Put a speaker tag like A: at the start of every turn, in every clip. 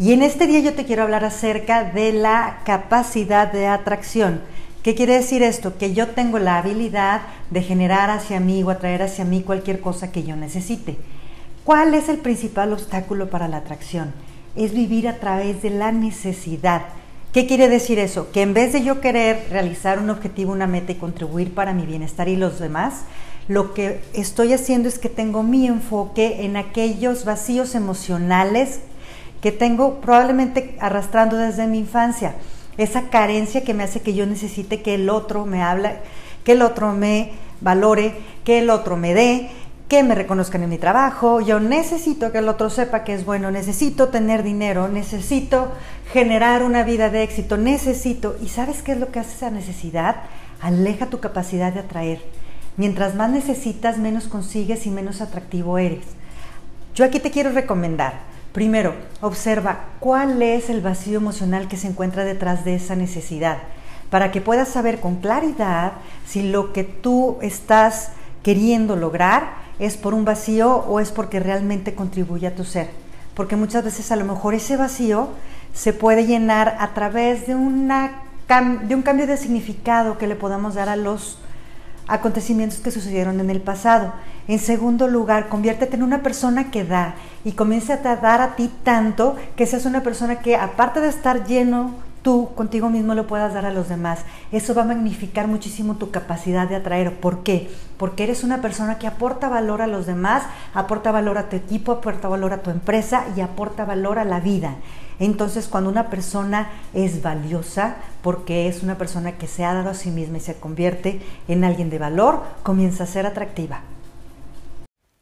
A: Y en este día yo te quiero hablar acerca de la capacidad de atracción. ¿Qué quiere decir esto? Que yo tengo la habilidad de generar hacia mí o atraer hacia mí cualquier cosa que yo necesite. ¿Cuál es el principal obstáculo para la atracción? Es vivir a través de la necesidad. ¿Qué quiere decir eso? Que en vez de yo querer realizar un objetivo, una meta y contribuir para mi bienestar y los demás, lo que estoy haciendo es que tengo mi enfoque en aquellos vacíos emocionales que tengo probablemente arrastrando desde mi infancia. Esa carencia que me hace que yo necesite que el otro me hable, que el otro me valore, que el otro me dé, que me reconozcan en mi trabajo, yo necesito que el otro sepa que es bueno, necesito tener dinero, necesito generar una vida de éxito, necesito, ¿y sabes qué es lo que hace esa necesidad? Aleja tu capacidad de atraer. Mientras más necesitas, menos consigues y menos atractivo eres. Yo aquí te quiero recomendar, primero, observa cuál es el vacío emocional que se encuentra detrás de esa necesidad, para que puedas saber con claridad si lo que tú estás queriendo lograr es por un vacío o es porque realmente contribuye a tu ser. Porque muchas veces a lo mejor ese vacío se puede llenar a través de, una, de un cambio de significado que le podamos dar a los acontecimientos que sucedieron en el pasado. En segundo lugar, conviértete en una persona que da y comienza a dar a ti tanto que seas una persona que aparte de estar lleno tú contigo mismo lo puedas dar a los demás. Eso va a magnificar muchísimo tu capacidad de atraer. ¿Por qué? Porque eres una persona que aporta valor a los demás, aporta valor a tu equipo, aporta valor a tu empresa y aporta valor a la vida. Entonces, cuando una persona es valiosa, porque es una persona que se ha dado a sí misma y se convierte en alguien de valor, comienza a ser atractiva.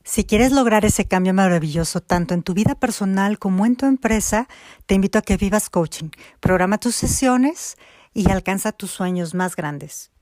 A: Si quieres lograr ese cambio maravilloso tanto en tu vida personal como en tu empresa, te invito a que vivas coaching. Programa tus sesiones y alcanza tus sueños más grandes.